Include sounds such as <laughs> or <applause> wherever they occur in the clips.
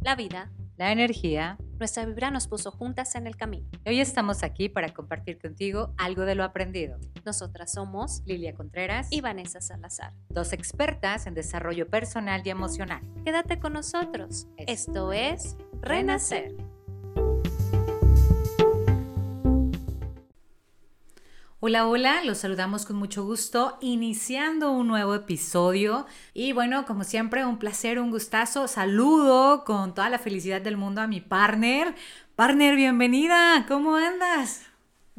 la vida, la energía. Nuestra vibra nos puso juntas en el camino. Hoy estamos aquí para compartir contigo algo de lo aprendido. Nosotras somos Lilia Contreras y Vanessa Salazar, dos expertas en desarrollo personal y emocional. Quédate con nosotros. Esto es Renacer. Hola, hola, los saludamos con mucho gusto, iniciando un nuevo episodio. Y bueno, como siempre, un placer, un gustazo. Saludo con toda la felicidad del mundo a mi partner. Partner, bienvenida, ¿cómo andas?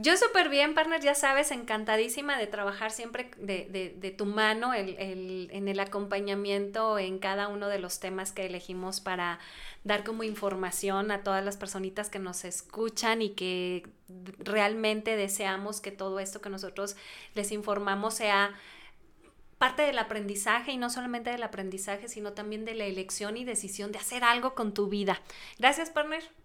Yo súper bien, partner, ya sabes, encantadísima de trabajar siempre de, tu mano en el acompañamiento en cada uno de los temas que elegimos para dar como información a todas las personitas que nos escuchan y que realmente deseamos que todo esto que nosotros les informamos sea parte del aprendizaje y no solamente del aprendizaje, sino también de la elección y decisión de hacer algo con tu vida. Gracias, partner.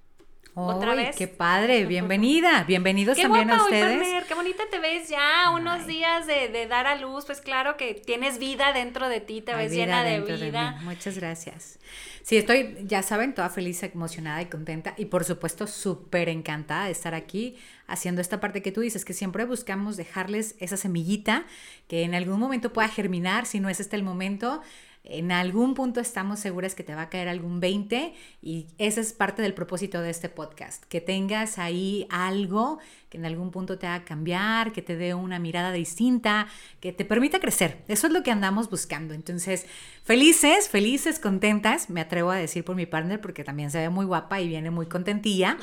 Otra vez. ¡Qué padre! Bienvenida. Bienvenidos también a ustedes. qué bonita te ves ya. Unos días de, dar a luz. Pues claro que tienes vida dentro de ti, te ves llena de vida. Muchas gracias. Sí, estoy, ya saben, toda feliz, emocionada y contenta. Y por supuesto, súper encantada de estar aquí haciendo esta parte que tú dices, que siempre buscamos dejarles esa semillita que en algún momento pueda germinar, si no es este el momento en algún punto estamos seguras que te va a caer algún 20 y ese es parte del propósito de este podcast, que tengas ahí algo que en algún punto te haga cambiar, que te dé una mirada distinta, que te permita crecer. Eso es lo que andamos buscando. Entonces, felices, felices, contentas, me atrevo a decir por mi partner porque también se ve muy guapa y viene muy contentilla.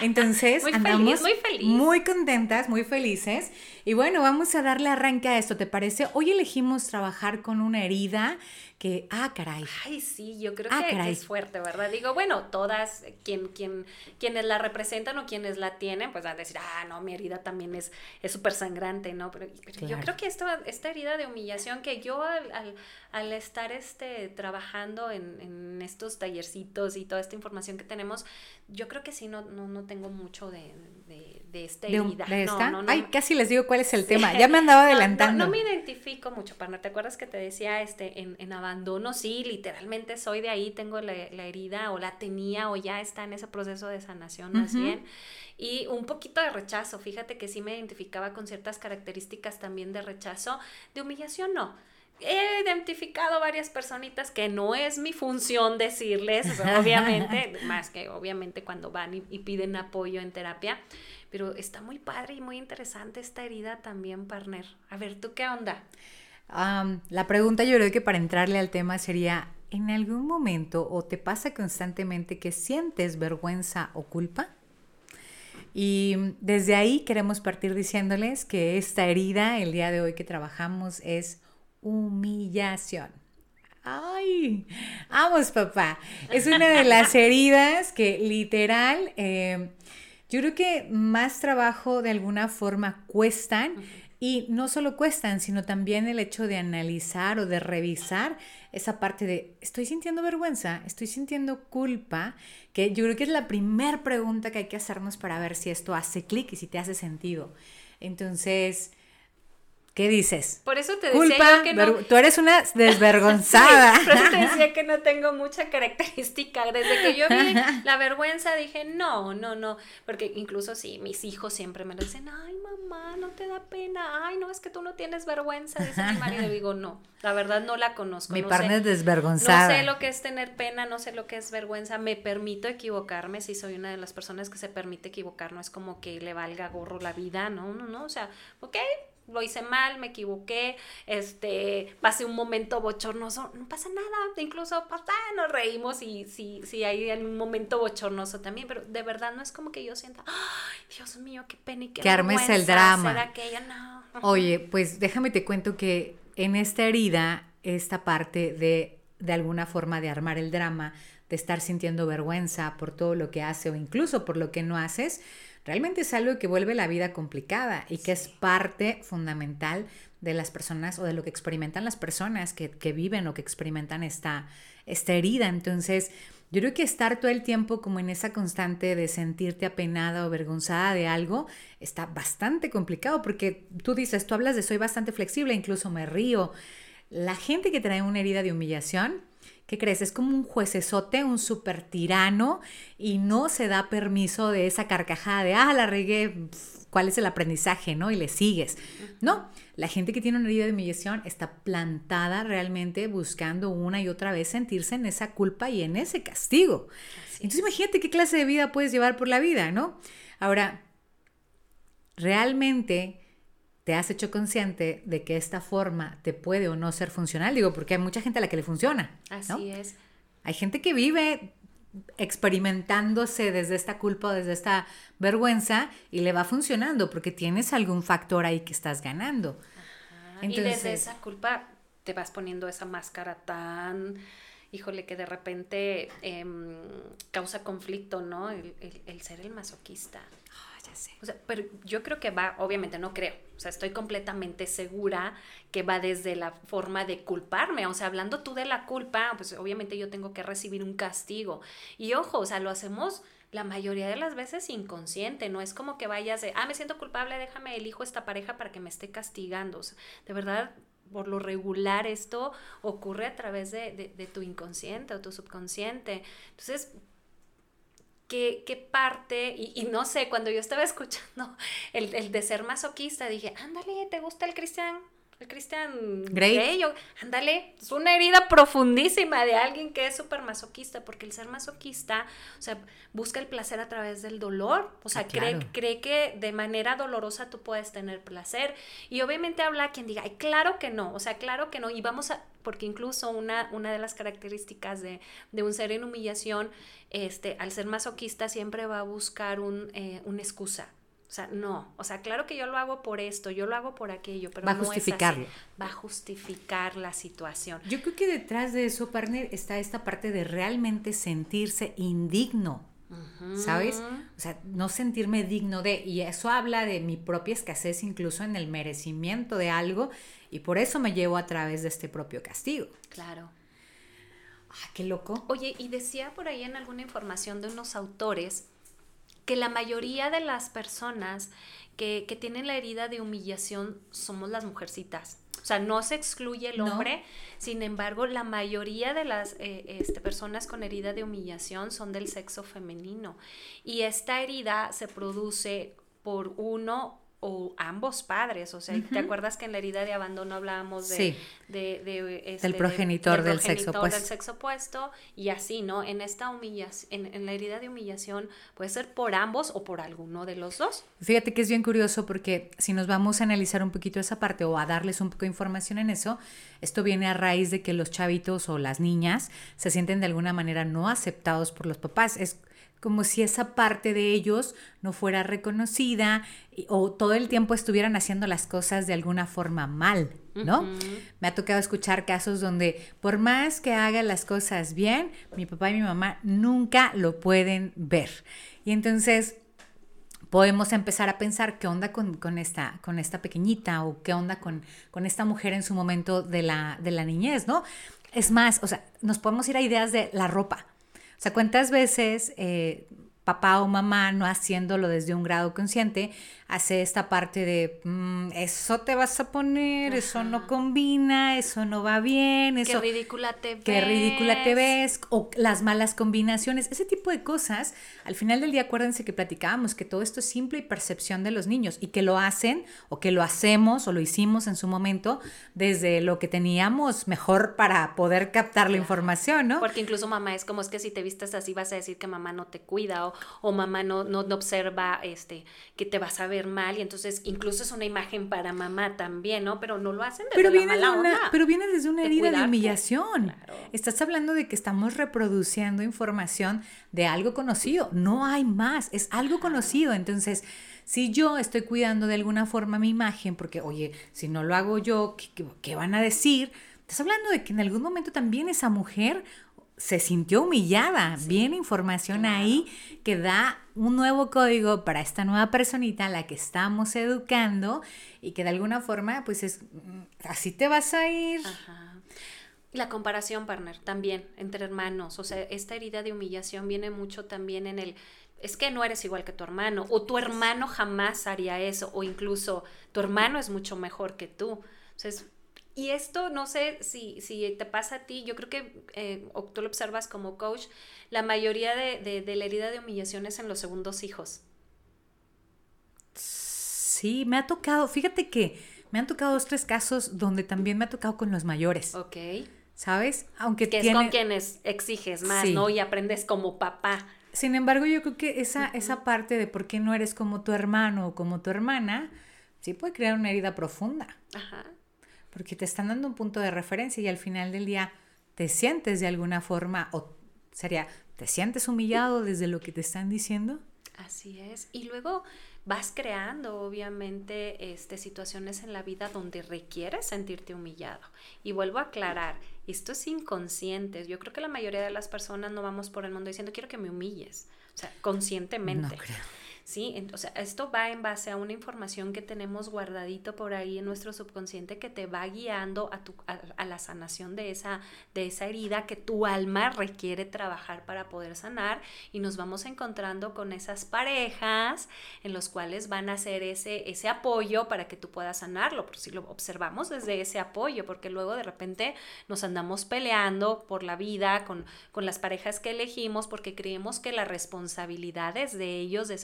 Entonces, <laughs> muy andamos muy, feliz. muy contentas, muy felices. Y bueno, vamos a darle arranque a esto, ¿te parece? Hoy elegimos trabajar con una herida que, ah, caray. Ay, sí, yo creo ah, que, es fuerte, ¿verdad? Digo, bueno, todas, quien, quien, quienes la representan o quienes la tienen, pues van a decir, ah, no, mi herida también es súper sangrante, ¿no? Pero, yo creo que esto, esta herida de humillación que yo al, al, estar este, trabajando en, en, estos tallercitos y toda esta información que tenemos, yo creo que sí, no, no, no tengo mucho de, de, de esta herida. ¿De, esta? No, no, Ay, casi les digo cuál es el tema. Ya me andaba <laughs> adelantando. No, me identifico mucho, partner. ¿Te acuerdas que te decía este, en, en abandono? Sí, literalmente soy de ahí, tengo la, la, herida o la tenía o ya está en ese proceso de sanación más bien. Y un poquito de rechazo. Fíjate que sí me identificaba con ciertas características también de rechazo. De humillación no he identificado varias personitas que no es mi función decirles, obviamente, <laughs> más que obviamente cuando van y, piden apoyo en terapia, pero está muy padre y muy interesante esta herida también, partner. A ver, ¿tú qué onda? la pregunta yo creo que para entrarle al tema sería, ¿en algún momento o te pasa constantemente que sientes vergüenza o culpa? Y desde ahí queremos partir diciéndoles que esta herida, el día de hoy que trabajamos, es humillación. Ay, vamos papá. Es una de las <laughs> heridas que literal, eh, yo creo que más trabajo de alguna forma cuestan. Y no solo cuestan, sino también el hecho de analizar o de revisar esa parte de, estoy sintiendo vergüenza, estoy sintiendo culpa, que yo creo que es la primera pregunta que hay que hacernos para ver si esto hace clic y si te hace sentido. Entonces, ¿Qué dices? Por eso te decía que no... Tú eres una desvergonzada. <laughs> por eso te decía que no tengo mucha característica. Desde que yo vi <laughs> la vergüenza dije, no, no, no. Porque incluso sí, mis hijos siempre me dicen, ay, mamá, no te da pena. Ay, no, es que tú no tienes vergüenza. Dice mi marido. Y digo, no, la verdad no la conozco. Mi no es desvergonzada. No sé lo que es tener pena, no sé lo que es vergüenza. Me permito equivocarme. Si soy una de las personas que se permite equivocar, no es como que le valga gorro la vida. No, no, no. O sea, ok lo hice mal, me equivoqué, este, pasé un momento bochornoso, no pasa nada, incluso pues, ah, nos reímos y si sí, hay un momento bochornoso también, pero de verdad no es como que yo sienta, ay, Dios mío, qué pena y qué Que armes el drama. Aquella, no. Oye, pues déjame te cuento que en esta herida, esta parte de, de alguna forma de armar el drama, de estar sintiendo vergüenza por todo lo que hace o incluso por lo que no haces, realmente es algo que vuelve la vida complicada y que es parte fundamental de las personas o de lo que experimentan las personas que, viven o que experimentan esta, esta herida. Entonces, yo creo que estar todo el tiempo como en esa constante de sentirte apenada o avergonzada de algo está bastante complicado porque tú dices, tú hablas de soy bastante flexible, incluso me río. La gente que trae una herida de humillación, ¿qué crees? Es como un juecesote, un super tirano y no se da permiso de esa carcajada de, ah, la regué, ¿cuál es el aprendizaje, no? Y le sigues. No, la gente que tiene una herida de humillación está plantada realmente buscando una y otra vez sentirse en esa culpa y en ese castigo. Entonces imagínate qué clase de vida puedes llevar por la vida, ¿no? Ahora, realmente te has hecho consciente de que esta forma te puede o no ser funcional. Digo, porque hay mucha gente a la que le funciona. Así es. Hay gente que vive experimentándose desde esta culpa desde esta vergüenza y le va funcionando porque tienes algún factor ahí que estás ganando. y desde esa culpa te vas poniendo esa máscara tan, híjole, que de repente em, causa conflicto, ¿no? El, el ser el masoquista. O sea, pero yo creo que va, obviamente no creo, o sea, estoy completamente segura que va desde la forma de culparme, o sea, hablando tú de la culpa, pues obviamente yo tengo que recibir un castigo. Y ojo, o sea, lo hacemos la mayoría de las veces inconsciente, no es como que vayas de, ah, me siento culpable, déjame elijo esta pareja para que me esté castigando. O sea, de verdad, por lo regular esto ocurre a través de, de, de tu inconsciente o tu subconsciente. Entonces, qué, parte, y, no sé, cuando yo estaba escuchando el, el de ser masoquista, dije, ándale, ¿te gusta el cristian? El Christian Grey. ándale, es una herida profundísima de alguien que es súper masoquista, porque el ser masoquista, o sea, busca el placer a través del dolor, o sea, ah, cree, cree que de manera dolorosa tú puedes tener placer. Y obviamente habla quien diga, Ay, claro que no, o sea, claro que no. Y vamos a, porque incluso una, una de las características de, de un ser en humillación, este, al ser masoquista siempre va a buscar un, eh, una excusa. O sea, no, o sea, claro que yo lo hago por esto, yo lo hago por aquello, pero va a justificarlo. Va a justificar la situación. Yo creo que detrás de eso, partner, está esta parte de realmente sentirse indigno. ¿Sabes? O sea, no sentirme digno de, y eso habla de mi propia escasez incluso en el merecimiento de algo, y por eso me llevo a través de este propio castigo. Claro. Ah, qué loco. Oye, y decía por ahí en alguna información de unos autores que la mayoría de las personas que, tienen la herida de humillación somos las mujercitas. O sea, no se excluye el hombre, sin embargo, la mayoría de las eh, este, personas con herida de humillación son del sexo femenino. Y esta herida se produce por uno o ambos padres, o sea, ¿te acuerdas que en la herida de abandono hablábamos de, de, este, del progenitor, del, sexo opuesto. del sexo opuesto y así, ¿no? En esta humillación, en, en, la herida de humillación puede ser por ambos o por alguno de los dos. Fíjate que es bien curioso porque si nos vamos a analizar un poquito esa parte o a darles un poco de información en eso, esto viene a raíz de que los chavitos o las niñas se sienten de alguna manera no aceptados por los papás. Es como si esa parte de ellos no fuera reconocida o todo el tiempo estuvieran haciendo las cosas de alguna forma mal, ¿no? Me ha tocado escuchar casos donde por más que haga las cosas bien, mi papá y mi mamá nunca lo pueden ver. Y entonces podemos empezar a pensar qué onda con, esta, con esta pequeñita o qué onda con, con esta mujer en su momento de la, de la niñez, ¿no? Es más, o sea, nos podemos ir a ideas de la ropa. Sea, ¿cuántas veces eh, papá o mamá no haciéndolo desde un grado consciente hace esta parte de mm, eso te vas a poner, eso no combina, eso no va bien, eso qué ridícula te ves, qué ridícula te ves o las malas combinaciones, ese tipo de cosas. Al final del día acuérdense que platicábamos que todo esto es simple y percepción de los niños y que lo hacen o que lo hacemos o lo hicimos en su momento desde lo que teníamos mejor para poder captar la información, ¿no? Porque incluso mamá es como es que si te vistes así vas a decir que mamá no te cuida o, mamá no, no, no observa este que te vas a ver mal y entonces incluso es una imagen para mamá también, ¿no? Pero no lo hacen desde pero viene la una, Pero viene desde una herida de humillación. Estás hablando de que estamos reproduciendo información de algo conocido. No hay más, es algo conocido. Entonces, si yo estoy cuidando de alguna forma mi imagen, porque, oye, si no lo hago yo, ¿qué, qué van a decir? Estás hablando de que en algún momento también esa mujer se sintió humillada. Viene información ahí que da un nuevo código para esta nueva personita a la que estamos educando y que de alguna forma, pues es, mm, así te vas a ir. La comparación, partner, también entre hermanos. O sea, esta herida de humillación viene mucho también en el, es que no eres igual que tu hermano, o tu hermano jamás haría eso, o incluso tu hermano es mucho mejor que tú. Sea, y esto, no sé si, si te pasa a ti, yo creo que eh, o tú lo observas como coach, la mayoría de, de, la herida de humillación es en los segundos hijos. Sí, me ha tocado, fíjate que me han tocado dos, tres casos donde también me ha tocado con los mayores. Ok. ¿Sabes? Aunque que es con quienes exiges más, ¿no? Y aprendes como papá. Sin embargo, yo creo que esa, esa parte de por qué no eres como tu hermano o como tu hermana, sí puede crear una herida profunda. Ajá porque te están dando un punto de referencia y al final del día te sientes de alguna forma, o sería, ¿te sientes humillado desde lo que te están diciendo? Así es. Y luego vas creando, obviamente, este, situaciones en la vida donde requieres sentirte humillado. Y vuelvo a aclarar, esto es inconsciente. Yo creo que la mayoría de las personas no vamos por el mundo diciendo, quiero que me humilles. O sea, conscientemente. No creo. ¿Sí? Entonces, esto va en base a una información que tenemos guardadito por ahí en nuestro subconsciente que te va guiando a, tu, a, la sanación de esa, de esa herida que tu alma requiere trabajar para poder sanar y nos vamos encontrando con esas parejas en los cuales van a hacer ese, ese apoyo para que tú puedas sanarlo, por si lo observamos desde ese apoyo, porque luego de repente nos andamos peleando por la vida con, con las parejas que elegimos porque creemos que la responsabilidad es de ellos de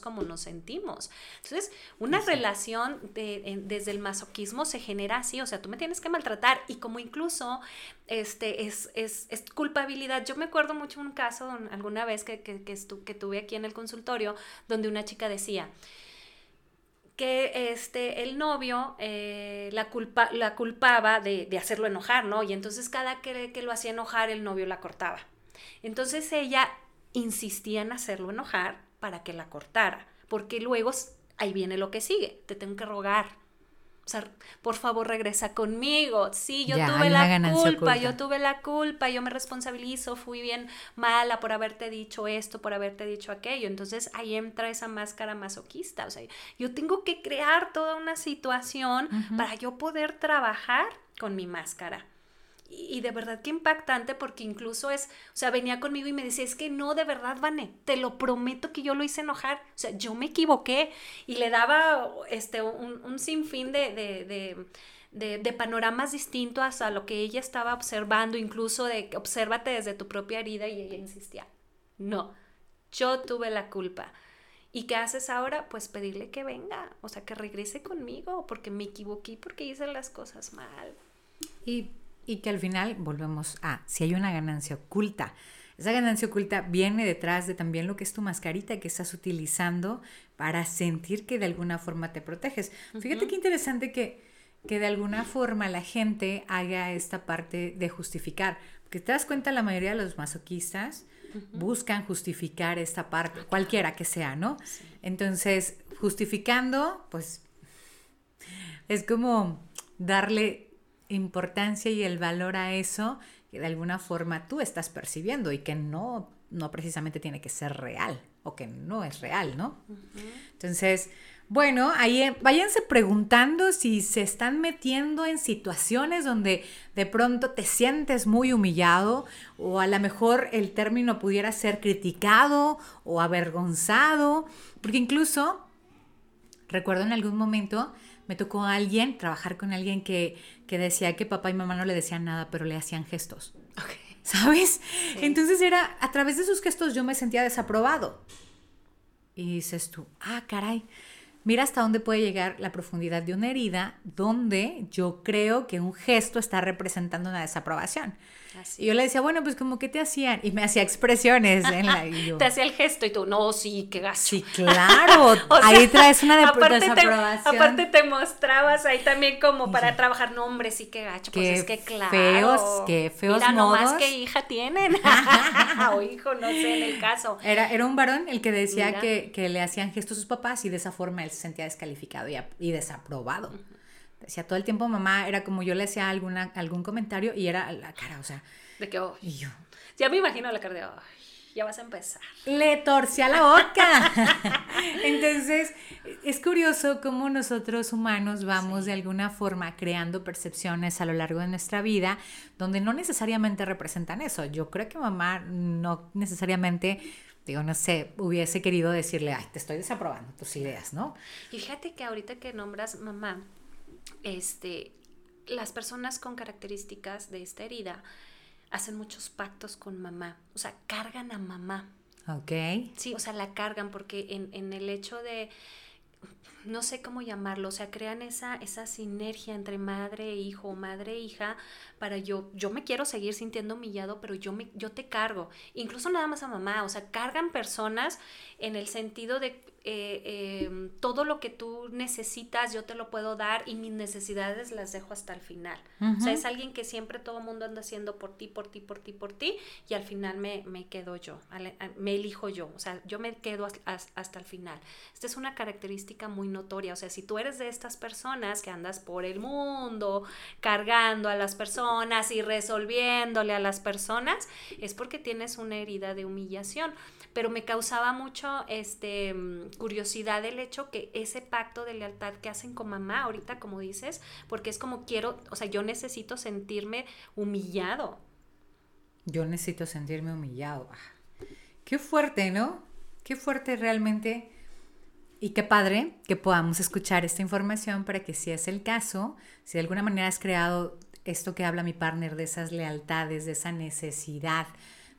como nos sentimos. Entonces, una relación desde el masoquismo se genera así, o sea, tú me tienes que maltratar y como incluso este, es, es, culpabilidad. Yo me acuerdo mucho un caso alguna vez que, que, que, tuve aquí en el consultorio donde una chica decía, que este, el novio eh, la, culpa, la culpaba de, de, hacerlo enojar, ¿no? Y entonces cada que, que lo hacía enojar, el novio la cortaba. Entonces ella insistía en hacerlo enojar para que la cortara, porque luego ahí viene lo que sigue, te tengo que rogar. O sea, por favor regresa conmigo. Sí, yo tuve la culpa, yo tuve la culpa, yo me responsabilizo, fui bien mala por haberte dicho esto, por haberte dicho aquello. Entonces ahí entra esa máscara masoquista. O sea, yo tengo que crear toda una situación para yo poder trabajar con mi máscara y de verdad que impactante porque incluso es, o sea, venía conmigo y me decía, es que no, de verdad, Vane, te lo prometo que yo lo hice enojar, o sea, yo me equivoqué y le daba este, un, un sinfín de, de, de, de, panoramas distintos a lo que ella estaba observando, incluso de obsérvate desde tu propia herida y ella insistía, no, yo tuve la culpa. ¿Y qué haces ahora? Pues pedirle que venga, o sea, que regrese conmigo, porque me equivoqué, porque hice las cosas mal. Y y que al final volvemos a, si hay una ganancia oculta, esa ganancia oculta viene detrás de también lo que es tu mascarita que estás utilizando para sentir que de alguna forma te proteges. Fíjate qué interesante que, que de alguna forma la gente haga esta parte de justificar, porque te das cuenta la mayoría de los masoquistas buscan justificar esta parte, cualquiera que sea, ¿no? Entonces, justificando, pues es como darle importancia y el valor a eso que de alguna forma tú estás percibiendo y que no, no precisamente tiene que ser real o que no es real, ¿no? Entonces, bueno, ahí eh, váyanse preguntando si se están metiendo en situaciones donde de pronto te sientes muy humillado o a lo mejor el término pudiera ser criticado o avergonzado, porque incluso recuerdo en algún momento me tocó a alguien, trabajar con alguien que, que decía que papá y mamá no le decían nada, pero le hacían gestos. ¿Sabes? Entonces era, a través de sus gestos yo me sentía desaprobado. Y dices tú, ah, caray, mira hasta dónde puede llegar la profundidad de una herida donde yo creo que un gesto está representando una desaprobación. Y yo le decía, bueno, pues como que te hacían, y me hacía expresiones en la... <laughs> te hacía el gesto y tú, no, sí, qué gacho. Sí, <laughs> claro, ahí traes una de aparte desaprobación. Te, aparte te mostrabas ahí también como para trabajar, no, hombre, sí, qué gacho, pues es que claro. feos, qué feos Mira modos. nomás qué hija tienen, <laughs> o hijo, no sé, en el caso. Era, era un varón el que decía que, que, le hacían gestos a sus papás y de esa forma él se sentía descalificado y, y desaprobado decía todo el tiempo mamá, era como yo le hacía alguna, algún comentario y era la cara, o sea. De que, oh, y yo. Ya me imagino la cara de, oh, ya vas a empezar. Le torcía la boca. <laughs> Entonces, es curioso cómo nosotros humanos vamos de alguna forma creando percepciones a lo largo de nuestra vida donde no necesariamente representan eso. Yo creo que mamá no necesariamente digo, no sé, hubiese querido decirle, ay, te estoy desaprobando tus ideas, ¿no? Y fíjate que ahorita que nombras mamá, este, las personas con características de esta herida hacen muchos pactos con mamá, o sea, cargan a mamá. Ok. Sí, o sea, la cargan porque en, en el hecho de no sé cómo llamarlo, o sea, crean esa, esa sinergia entre madre e hijo o madre e hija para yo, yo me quiero seguir sintiendo humillado, pero yo, me, yo te cargo, incluso nada más a mamá, o sea, cargan personas en el sentido de eh, em, todo lo que tú necesitas yo te lo puedo dar y mis necesidades las dejo hasta el final. O sea, es alguien que siempre todo el mundo anda haciendo por ti, por ti, por ti, por ti y al final me, me quedo yo, me elijo yo, o sea, yo me quedo hasta el final. Esta es una característica muy notoria, o sea, si tú eres de estas personas que andas por el mundo cargando a las personas y resolviéndole a las personas, es porque tienes una herida de humillación pero me causaba mucho este, mm, curiosidad el hecho que ese pacto de lealtad que hacen con mamá ahorita, como dices, porque es como quiero, o sea, yo necesito sentirme humillado. Yo necesito sentirme humillado. Ah, qué fuerte, ¿no? Qué fuerte realmente. Y qué padre que podamos escuchar esta información para que si es el caso, si de alguna manera has creado esto que habla mi partner de esas lealtades, de esa necesidad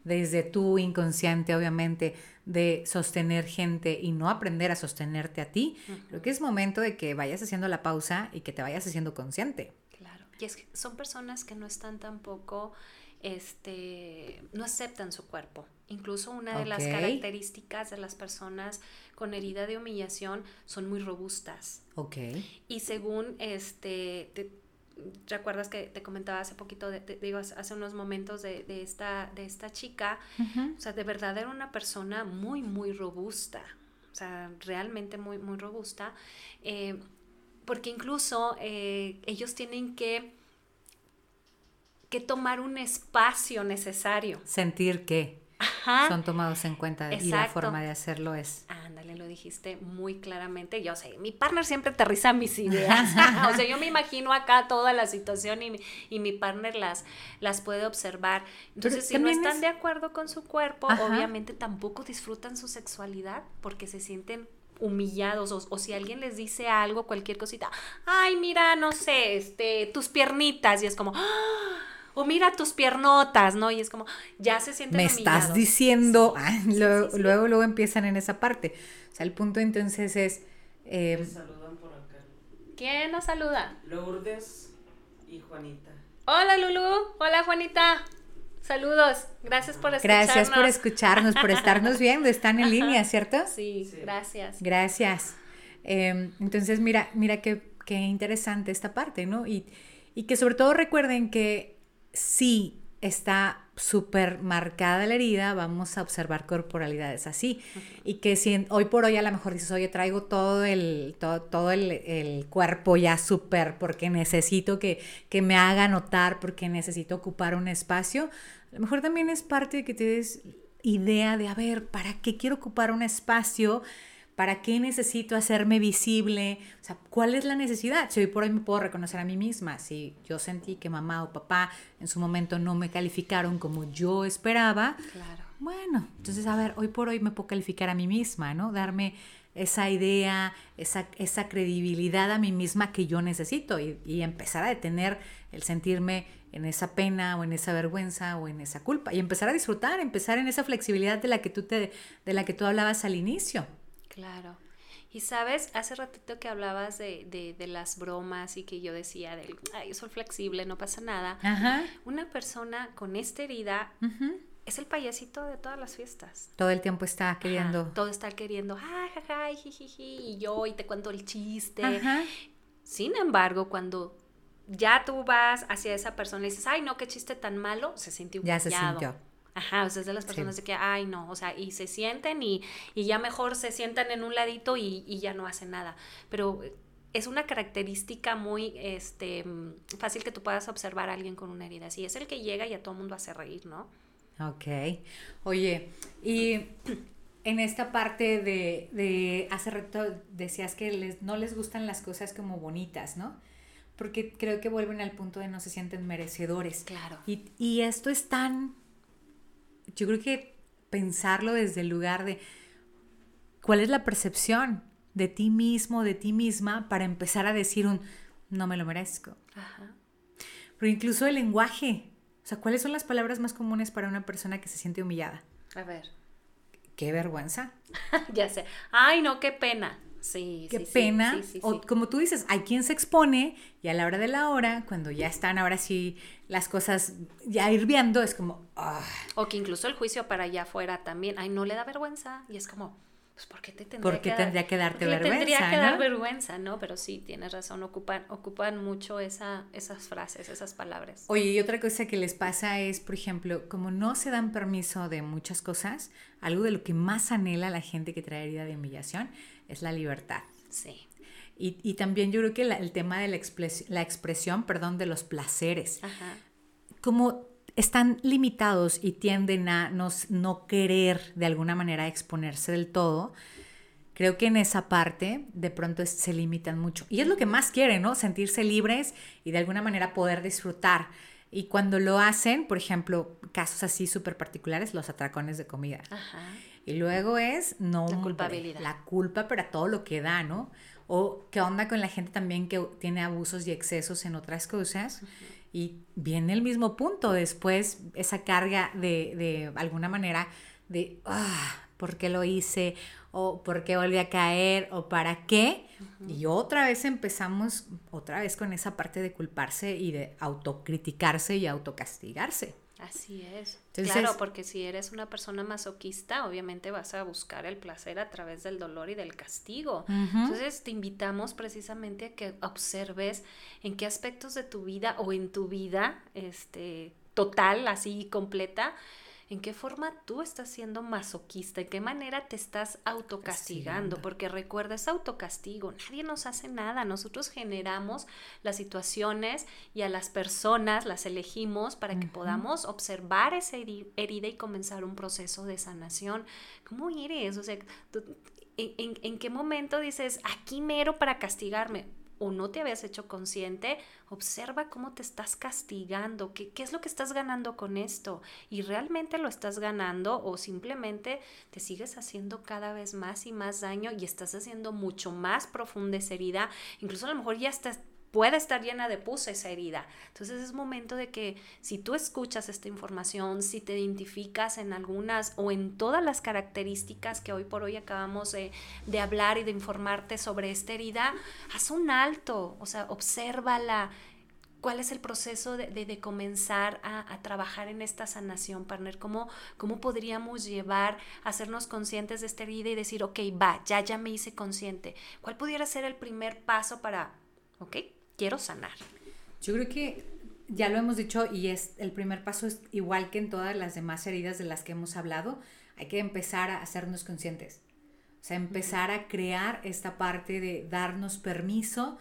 desde tu inconsciente, obviamente, de sostener gente y no aprender a sostenerte a ti, creo que es momento de que vayas haciendo la pausa y que te vayas haciendo consciente. Claro, y es que son personas que no están tampoco, este, no aceptan su cuerpo. Incluso una de las características de las personas con herida de humillación son muy robustas. Ok. Y según este, recuerdas que te comentaba hace poquito, digo, hace unos momentos de, esta, de esta chica, o sea, de verdad era una persona muy, muy robusta, o sea, realmente muy, muy robusta, eh, porque incluso eh, ellos tienen que, que tomar un espacio necesario. Sentir son tomados en cuenta y la forma de hacerlo es. Ándale, lo dijiste muy claramente. Yo sé, mi partner siempre aterriza mis ideas. <laughs> <laughs> o sea, yo me imagino acá toda la situación y mi, y mi partner las, las puede observar. Entonces, si no están de acuerdo con su cuerpo, obviamente tampoco disfrutan su sexualidad porque se sienten humillados o, si alguien les dice algo, cualquier cosita, ay, mira, no sé, este, tus piernitas y es como, ¡Ah! O mira tus piernotas, ¿no? Y es como, ya se sienten Me estás diciendo, luego, luego, empiezan en esa parte. O sea, el punto entonces es... Eh, saludan por acá. ¿Quién nos saluda? Lourdes y Juanita. Hola Lulu, hola Juanita. Saludos, gracias por escucharnos. Gracias por escucharnos, por estarnos <laughs> viendo. Están en línea, ¿cierto? Sí, gracias. Gracias. Em, entonces, mira, mira qué, qué interesante esta parte, ¿no? Y, y que sobre todo recuerden que si está súper marcada la herida, vamos a observar corporalidades así. Y que si hoy por hoy a lo mejor dices, oye, traigo todo el, todo, todo el, cuerpo ya súper porque necesito que, que me haga notar, porque necesito ocupar un espacio, a lo mejor también es parte de que te des idea de, a ver, ¿para qué quiero ocupar un espacio? ¿Para qué necesito hacerme visible? O sea, ¿cuál es la necesidad? Si hoy por hoy me puedo reconocer a mí misma, si yo sentí que mamá o papá en su momento no me calificaron como yo esperaba, claro. bueno, entonces a ver, hoy por hoy me puedo calificar a mí misma, ¿no? Darme esa idea, esa, esa credibilidad a mí misma que yo necesito y, y empezar a detener el sentirme en esa pena o en esa vergüenza o en esa culpa y empezar a disfrutar, empezar en esa flexibilidad de la que tú te de la que tú hablabas al inicio. Claro. Y sabes, hace ratito que hablabas de, de, de, las bromas y que yo decía del, ay, yo soy flexible, no pasa nada. Una persona con esta herida es el payasito de todas las fiestas. Todo el tiempo está queriendo. todo está queriendo, ay, ay, jijiji, y yo y te cuento el chiste. Sin embargo, cuando ya tú vas hacia esa persona y dices, ay, no, qué chiste tan malo, se siente Ya se sintió. Ajá, o sea, es de las personas de que, ay, no, o sea, y se sienten y, y ya mejor se sientan en un ladito y, y, ya no hacen nada. Pero es una característica muy este, fácil que tú puedas observar a alguien con una herida así. Es el que llega y a todo mundo hace reír, ¿no? Ok. Oye, y <clears throat> en esta parte de, de hace rato decías que les, no les gustan las cosas como bonitas, ¿no? Porque creo que vuelven al punto de no se sienten merecedores. Claro. Y, y esto es tan yo creo que pensarlo desde el lugar de cuál es la percepción de ti mismo, de ti misma, para empezar a decir un no me lo merezco. pero incluso el lenguaje. O sea, ¿cuáles son las palabras más comunes para una persona que se siente humillada? A ver. Qué vergüenza. <laughs> ya sé. Ay, no, qué pena. Sí, qué sí, pena. sí, sí, o como tú dices, hay quien se expone y a la hora de la hora, cuando ya están ahora sí las cosas ya hirviendo, es como, ah, O que incluso el juicio para allá afuera también, ay, no le da vergüenza. Y es como, pues, ¿por qué te tendría ¿Por qué que tendría dar, que darte le tendría vergüenza, que dar no? vergüenza, ¿no? Pero sí, tienes razón, ocupan, ocupan mucho esa, esas frases, esas palabras. Oye, y otra cosa que les pasa es, por ejemplo, como no se dan permiso de muchas cosas, algo de lo que más anhela la gente que trae herida de humillación es la libertad. Sí. Y, y también yo creo que la- el tema de la, expres- la expresión, perdón, de los placeres. Ajá. como están limitados y tienden a no, no querer de alguna manera exponerse del todo, creo que en esa parte de pronto se limitan mucho. Y es lo que más quieren, ¿no? Sentirse libres y de alguna manera poder disfrutar. Y cuando lo hacen, por ejemplo, casos así súper particulares, los atracones de comida. Ajá. Y luego es, no, La culpabilidad. La culpa para todo lo que da, ¿no? O qué onda con la gente también que tiene abusos y excesos en otras cosas. Y viene el mismo punto después, esa carga de, de alguna manera, de, ah, ¿por qué lo hice? O ¿por qué volví a caer? ¿O para qué? Y otra vez empezamos, otra vez con esa parte de culparse y de autocriticarse y autocastigarse. Así es. Entonces- claro, porque si eres una persona masoquista, obviamente vas a buscar el placer a través del dolor y del castigo. Entonces te invitamos precisamente a que observes en qué aspectos de tu vida o en tu vida este total, así completa, en qué forma tú estás siendo masoquista, en qué manera te estás autocastigando, Castigando. porque recuerda, es autocastigo, nadie nos hace nada, nosotros generamos las situaciones y a las personas las elegimos para que podamos observar esa heri- herida y comenzar un proceso de sanación. ¿Cómo eres? O sea, tú- ¿en, en, en qué momento dices, aquí mero para castigarme? O no te habías hecho consciente, observa cómo te estás castigando, qué, qué es lo que estás ganando con esto y realmente lo estás ganando o simplemente te sigues haciendo cada vez más y más daño y estás haciendo mucho más profunda esa herida, incluso a lo mejor ya estás puede estar llena de pus esa herida. Entonces es momento de que si tú escuchas esta información, si te identificas en algunas o en todas las características que hoy por hoy acabamos de, de hablar y de informarte sobre esta herida, haz un alto, o sea, obsérvala. ¿Cuál es el proceso de, de- comenzar a, a trabajar en esta sanación, partner? ¿Cómo, ¿Cómo podríamos llevar hacernos conscientes de esta herida y decir, ok, va, ya, ya me hice consciente? ¿Cuál pudiera ser el primer paso para, ok, quiero sanar? Yo creo que ya lo hemos dicho y es el primer paso es igual que en todas las demás heridas de las que hemos hablado, hay que empezar a hacernos conscientes. O sea, empezar a crear esta parte de darnos permiso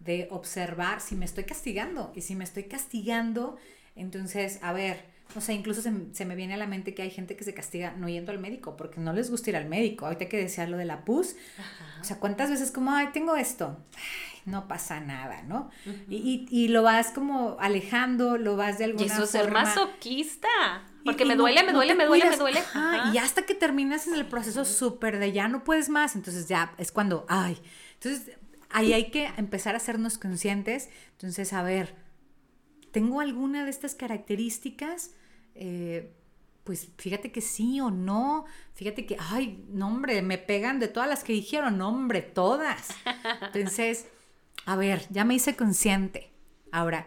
de observar si me estoy castigando y si me estoy castigando, entonces, a ver, o sea, incluso se, se me viene a la mente que hay gente que se castiga no yendo al médico porque no les gusta ir al médico. Ahorita que decía lo de la pus, o sea, ¿cuántas veces como, ay, tengo esto? Ay, no pasa nada, ¿no? y, y, y lo vas como alejando, lo vas de alguna Y eso es ser forma... masoquista. Y- Porque y me no- duele, me no duele, me duele, me cuidas. duele. Ajá, Ajá. Y hasta que terminas en el proceso súper de ya no puedes más, entonces ya es cuando, ay, entonces ahí hay que empezar a hacernos conscientes. Entonces, a ver, ¿tengo alguna de estas características? Eh, pues fíjate que sí o no, fíjate que, ay, no hombre, me pegan de todas las que dijeron, no hombre, todas. Entonces, a ver, ya me hice consciente. Ahora,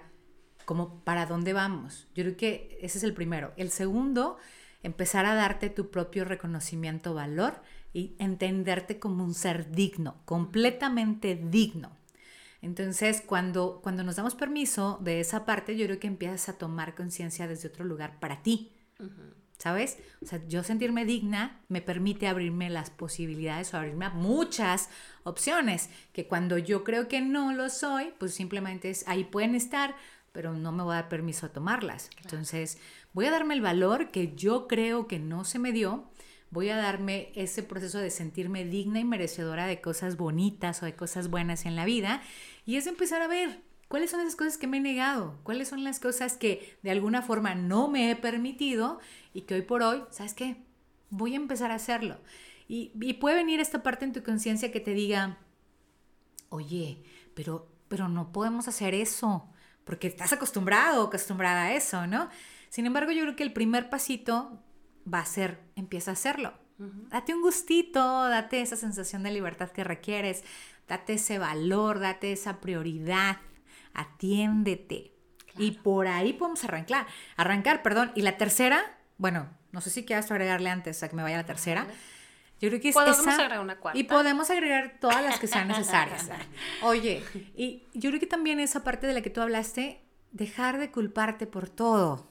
como para dónde vamos. Yo creo que ese es el primero. El segundo, empezar a darte tu propio reconocimiento, valor y entenderte como un ser digno, completamente digno. Entonces, cuando, cuando nos damos permiso de esa parte, yo creo que empiezas a tomar conciencia desde otro lugar para ti. ¿Sabes? O sea, yo sentirme digna me permite abrirme las posibilidades o abrirme a muchas opciones, que cuando yo creo que no lo soy, pues simplemente es, ahí pueden estar, pero no me voy a dar permiso a tomarlas. Entonces, voy a darme el valor que yo creo que no se me dio, voy a darme ese proceso de sentirme digna y merecedora de cosas bonitas o de cosas buenas en la vida, y es empezar a ver cuáles son esas cosas que me he negado, cuáles son las cosas que de alguna forma no me he permitido y que hoy por hoy, ¿sabes qué? Voy a empezar a hacerlo. Y, puede venir esta parte en tu conciencia que te diga, oye, pero, pero no podemos hacer eso, porque estás acostumbrado o acostumbrada a eso, ¿no? Sin embargo, yo creo que el primer pasito va a ser, empieza a hacerlo. Date un gustito, date esa sensación de libertad que requieres, date ese valor, date esa prioridad, atiéndete. Y por ahí podemos arrancar, arrancar, perdón. Y la tercera, bueno, no sé si quieras agregarle antes a que me vaya la tercera. Yo creo que es Podemos esa, agregar una cuarta. Y podemos agregar todas las que sean necesarias. <laughs> Oye, y yo creo que también esa parte de la que tú hablaste, dejar de culparte por todo.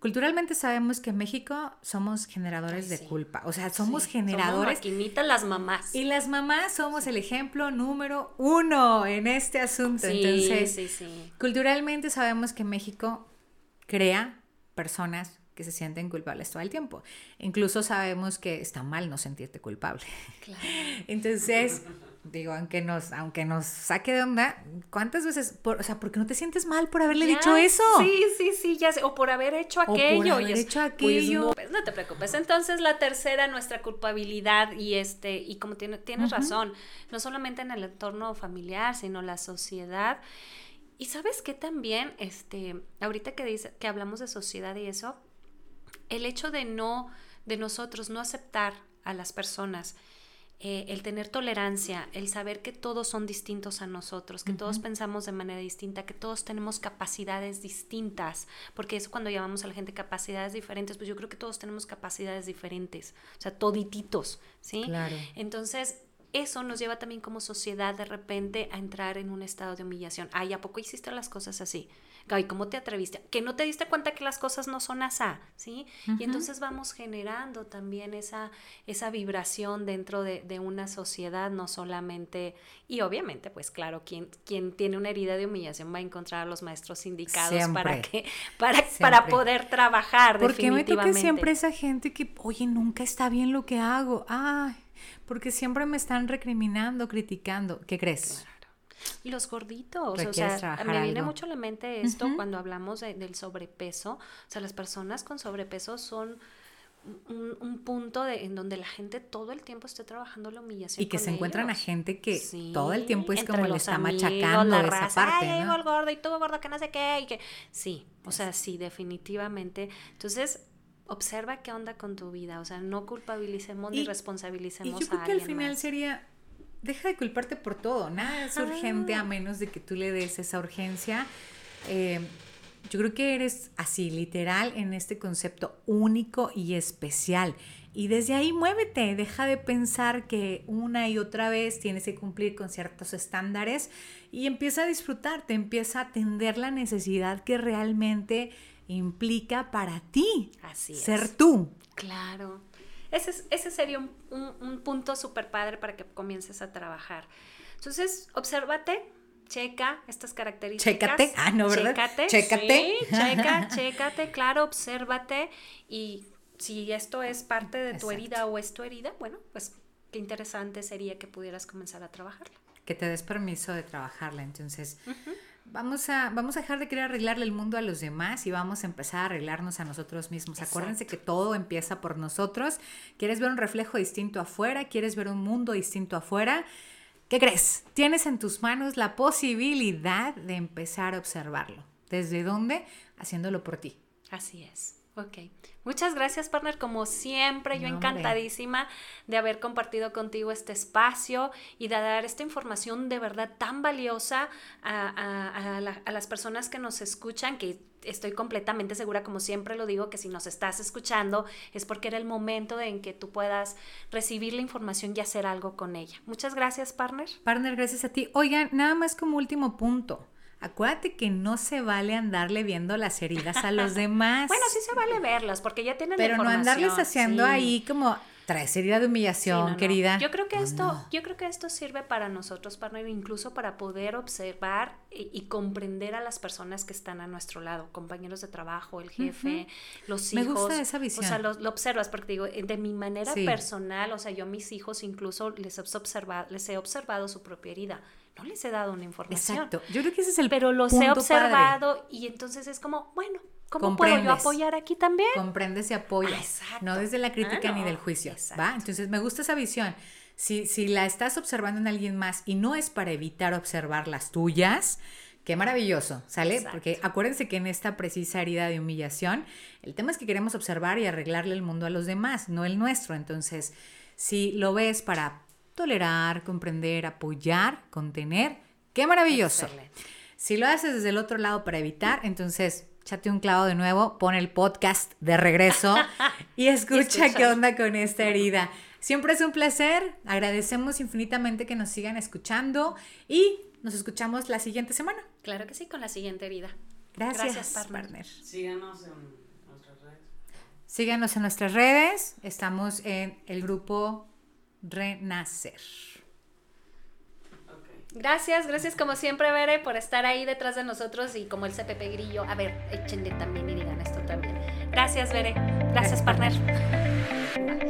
Culturalmente sabemos que en México somos generadores Ay, de sí. culpa. O sea, somos Sí, generadores. Somos maquinitas las mamás. y las mamás somos el ejemplo número uno en este asunto. sí, Entonces, sí, sí. culturalmente sabemos que México crea personas que se sienten culpables todo el tiempo. Incluso sabemos que está mal no sentirte culpable. Claro. <laughs> Entonces, digo, aunque nos, aunque nos saque de onda, ¿cuántas veces, por, o sea, ¿por qué no te sientes mal por haberle Ya, dicho eso? Sí, sí, sí, ya sé. O por haber hecho por aquello. haber y es, hecho pues, aquello. no, pues, no te preocupes. Entonces, la tercera, nuestra culpabilidad y este, y como tiene, tienes razón, no solamente en el entorno familiar, sino la sociedad. Y sabes que también, este, ahorita que dice, que hablamos de sociedad y eso, el hecho de no, de nosotros no aceptar a las personas, eh, el tener tolerancia, el saber que todos son distintos a nosotros, que todos pensamos de manera distinta, que todos tenemos capacidades distintas, porque eso cuando llamamos a la gente capacidades diferentes, pues yo creo que todos tenemos capacidades diferentes, o sea, todititos, ¿sí? Claro. Entonces, eso nos lleva también como sociedad de repente a entrar en un estado de humillación. Ay, ¿a poco hiciste las cosas así? Ay, ¿cómo te atreviste? Que no te diste cuenta que las cosas no son asá, ¿sí? Y entonces vamos generando también esa, esa vibración dentro de, de una sociedad, no solamente, y obviamente, pues claro, quien, quien tiene una herida de humillación va a encontrar a los maestros indicados para Siempre. que, para, para poder trabajar ¿Por qué me toca siempre esa gente que, oye, nunca está bien lo que hago? Ay, porque siempre me están recriminando, criticando. ¿Qué crees? Claro. Y los gorditos, o Requieres sea, trabajar me viene algo. mucho a la mente esto Ujú. cuando hablamos de- del sobrepeso. O sea, las personas con sobrepeso son un, un punto de, en donde la gente todo el tiempo esté trabajando la humillación. Y que con se encuentran a ellos. gente que Sí, todo el tiempo es como le está amigos, machacando la esa raza, parte, Ay, ¿no? el gordo y tú gordo que no sé qué y que sí, o sea, sí, definitivamente. Entonces, observa qué onda con tu vida, o sea, no culpabilicemos ni Y- responsabilicemos Y yo creo a que al alguien final más. sería, deja de culparte por todo, nada es urgente a menos de que tú le des esa urgencia. Eh, yo creo que eres así, literal, en este concepto único y especial. Y desde ahí muévete, deja de pensar que una y otra vez tienes que cumplir con ciertos estándares y empieza a disfrutarte, empieza a atender la necesidad que realmente implica para ti Así es. ser tú. Claro. Ese, es- ese sería un, un- un punto súper padre para que comiences a trabajar. Entonces, obsérvate, checa estas características. Chécate. Ah, no, ¿verdad? Chécate. Chécate. Sí, checa, chécate, claro, obsérvate. Y si esto es parte de tu Exacto. herida o es tu herida, bueno, pues qué interesante sería que pudieras comenzar a trabajarla. que te des permiso de trabajarla. Entonces, vamos, a, vamos a dejar de querer arreglarle el mundo a los demás y vamos a empezar a arreglarnos a nosotros mismos. Acuérdense que todo empieza por nosotros. ¿Quieres ver un reflejo distinto afuera? ¿Quieres ver un mundo distinto afuera? ¿Qué crees? Tienes en tus manos la posibilidad de empezar a observarlo. ¿Desde dónde? Haciéndolo por ti. Así es. Ok. Muchas gracias, partner. Como siempre, yo No, encantadísima de haber compartido contigo este espacio y de dar esta información de verdad tan valiosa a, a- a la- a las personas que nos escuchan, que estoy completamente segura, como siempre lo digo, que si nos estás escuchando es porque era el momento en que tú puedas recibir la información y hacer algo con ella. Muchas gracias, partner. Partner, gracias a ti. Oigan, nada más como último punto. Acuérdate que no se vale andarle viendo las heridas a los <laughs> demás. Bueno, sí se vale verlas porque ya tienen la Pero no andarles información, haciendo sí. ahí como traes herida de humillación, no. querida. Yo creo que No, esto, yo creo que esto sirve para nosotros, partner, incluso para poder observar y, y comprender a las personas que están a nuestro lado, compañeros de trabajo, el jefe, los Me hijos. gusta esa O visión. sea, lo, lo observas, porque digo, de mi manera Sí. personal, o sea, yo a mis hijos incluso les he observado, les he observado su propia herida. No les he dado una información. Exacto. Yo creo que ese es el Pero los he padre. observado y entonces es como, bueno, ¿cómo puedo yo apoyar aquí también? Comprendes y apoyas. Ah, exacto. No desde la crítica Ah, ni no. del juicio. Exacto. ¿Va? Entonces me gusta esa visión. Si, si la estás observando en alguien más y no es para evitar observar las tuyas, qué maravilloso, ¿sale? Exacto. Porque acuérdense que en esta precisa herida de humillación, el tema es que queremos observar y arreglarle el mundo a los demás, no el nuestro. Entonces, si lo ves para tolerar, comprender, apoyar, contener, qué maravilloso. Excelente. Si lo haces desde el otro lado para evitar, entonces chate un clavo de nuevo, pon el podcast de regreso <laughs> y escucha escucha. qué onda con esta herida. Siempre es un placer, agradecemos infinitamente que nos sigan escuchando y nos escuchamos la siguiente semana. Claro que sí, con la siguiente herida. Gracias, Gracias, partner. partner. Síganos en nuestras redes. Síganos en nuestras redes, estamos en el grupo Renacer. Gracias, gracias como siempre, Bere, por estar ahí detrás de nosotros y como el CPP Grillo. A ver, échenle también y digan esto también. Gracias, Bere. Gracias, Gracias, partner. partner.